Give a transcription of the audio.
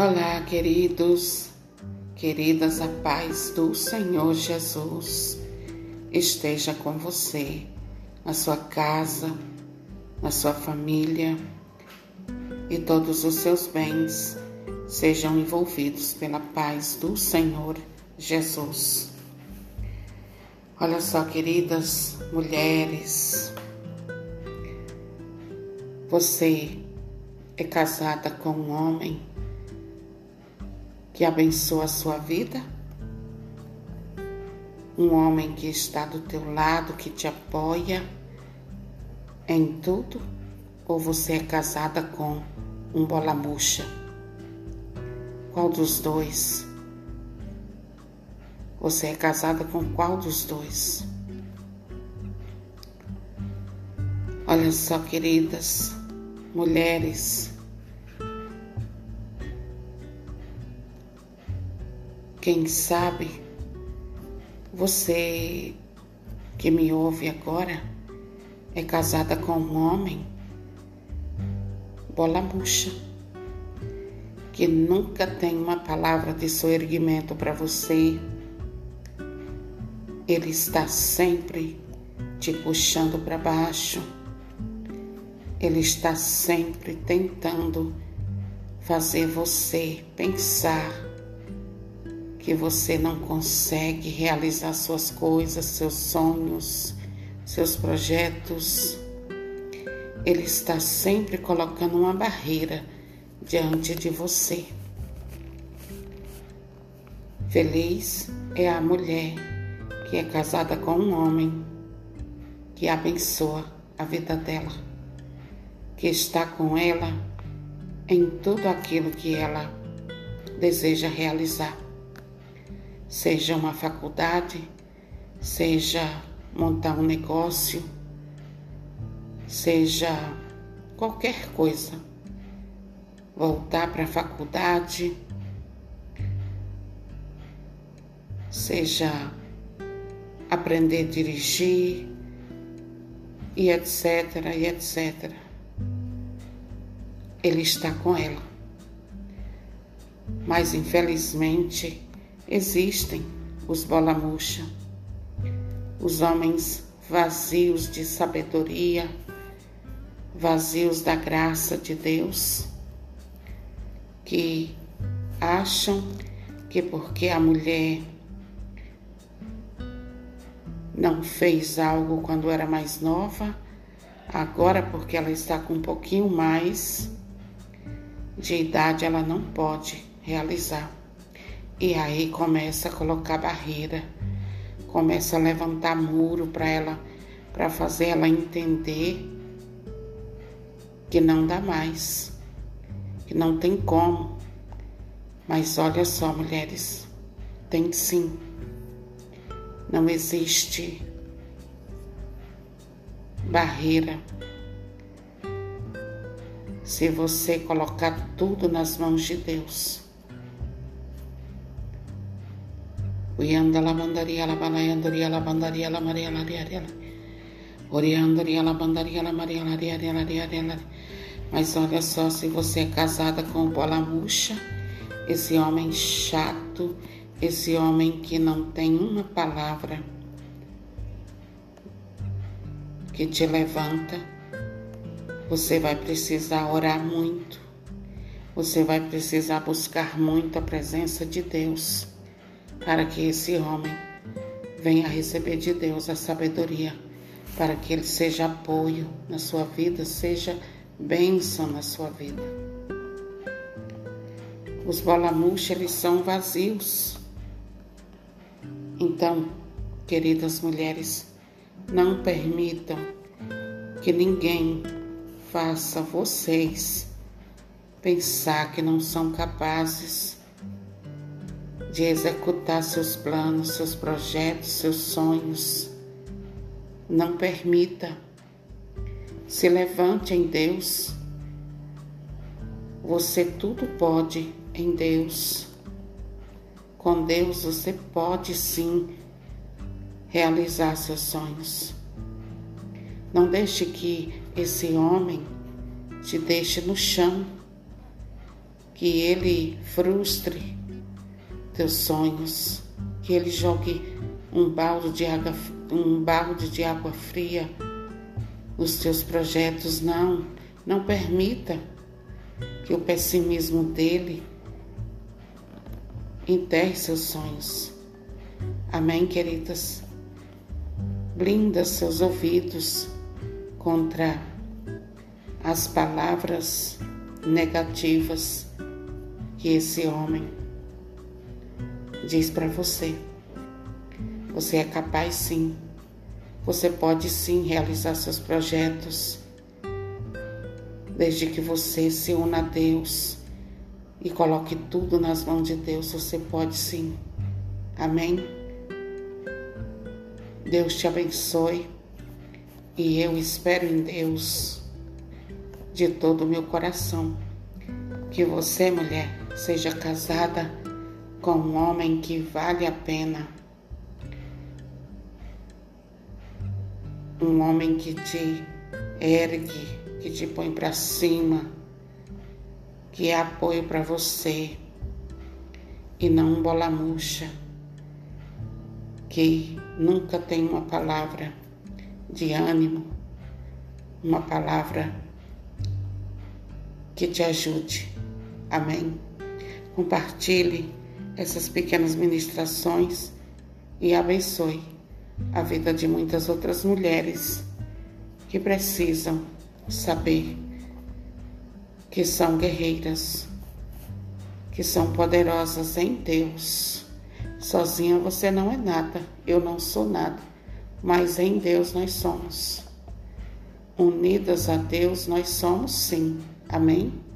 Olá, queridos, queridas, a paz do Senhor Jesus esteja com você, na sua casa, na sua família e todos os seus bens sejam envolvidos pela paz do Senhor Jesus. Olha só, queridas mulheres, você é casada com um homem que abençoa a sua vida? Um homem que está do teu lado, que te apoia em tudo? Ou você é casada com um bola murcha? Qual dos dois? Você é casada com qual dos dois? Olha só, queridas mulheres, Quem sabe você que me ouve agora é casada com um homem bola murcha que nunca tem uma palavra de soerguimento para você. Ele está sempre te puxando para baixo. Ele está sempre tentando fazer você pensar que você não consegue realizar suas coisas, seus sonhos, seus projetos. Ele está sempre colocando uma barreira diante de você. Feliz é a mulher que é casada com um homem que abençoa a vida dela, que está com ela em tudo aquilo que ela deseja realizar seja uma faculdade, seja montar um negócio, seja qualquer coisa, voltar para a faculdade, seja aprender a dirigir e etc, e etc. Ele está com ela. Mas infelizmente Existem os bola-murcha, os homens vazios de sabedoria, vazios da graça de Deus, que acham que porque a mulher não fez algo quando era mais nova, agora porque ela está com um pouquinho mais de idade, ela não pode realizar. E aí começa a colocar barreira, começa a levantar muro para ela, para fazer ela entender que não dá mais, que não tem como. Mas olha só, mulheres, tem sim. Não existe barreira. Se você colocar tudo nas mãos de Deus, Uyanda la mandaria la balayandaria la bandaria la maria la diaria la. Oriandaria la bandaria la maria la diaria la diaria la. Mas olha só, se você é casada com bola murcha, esse homem chato, esse homem que não tem uma palavra que te levanta, você vai precisar orar muito. Você vai precisar buscar muito a presença de Deus para que esse homem venha receber de Deus a sabedoria, para que ele seja apoio na sua vida, seja bênção na sua vida. Os bolamuxos, eles são vazios. Então, queridas mulheres, não permitam que ninguém faça vocês pensar que não são capazes de executar seus planos, seus projetos, seus sonhos. Não permita. Se levante em Deus. Você tudo pode em Deus. Com Deus você pode sim realizar seus sonhos. Não deixe que esse homem te deixe no chão, que ele frustre teus sonhos, que ele jogue um balde de água, um balde de água fria nos teus projetos. Não, não permita que o pessimismo dele enterre seus sonhos. Amém, queridas? Blinda seus ouvidos contra as palavras negativas que esse homem diz para você. Você é capaz sim. Você pode sim realizar seus projetos, desde que você se una a Deus e coloque tudo nas mãos de Deus. Você pode sim. Amém? Deus te abençoe e eu espero em Deus de todo o meu coração que você, mulher, seja casada com um homem que vale a pena. Um homem que te ergue, que te põe para cima, que é apoio para você e não um bola murcha, que nunca tem uma palavra de ânimo, uma palavra que te ajude. Amém. Compartilhe essas pequenas ministrações e abençoe a vida de muitas outras mulheres que precisam saber que são guerreiras, que são poderosas em Deus. Sozinha você não é nada, eu não sou nada, mas em Deus nós somos. Unidas a Deus nós somos sim. Amém?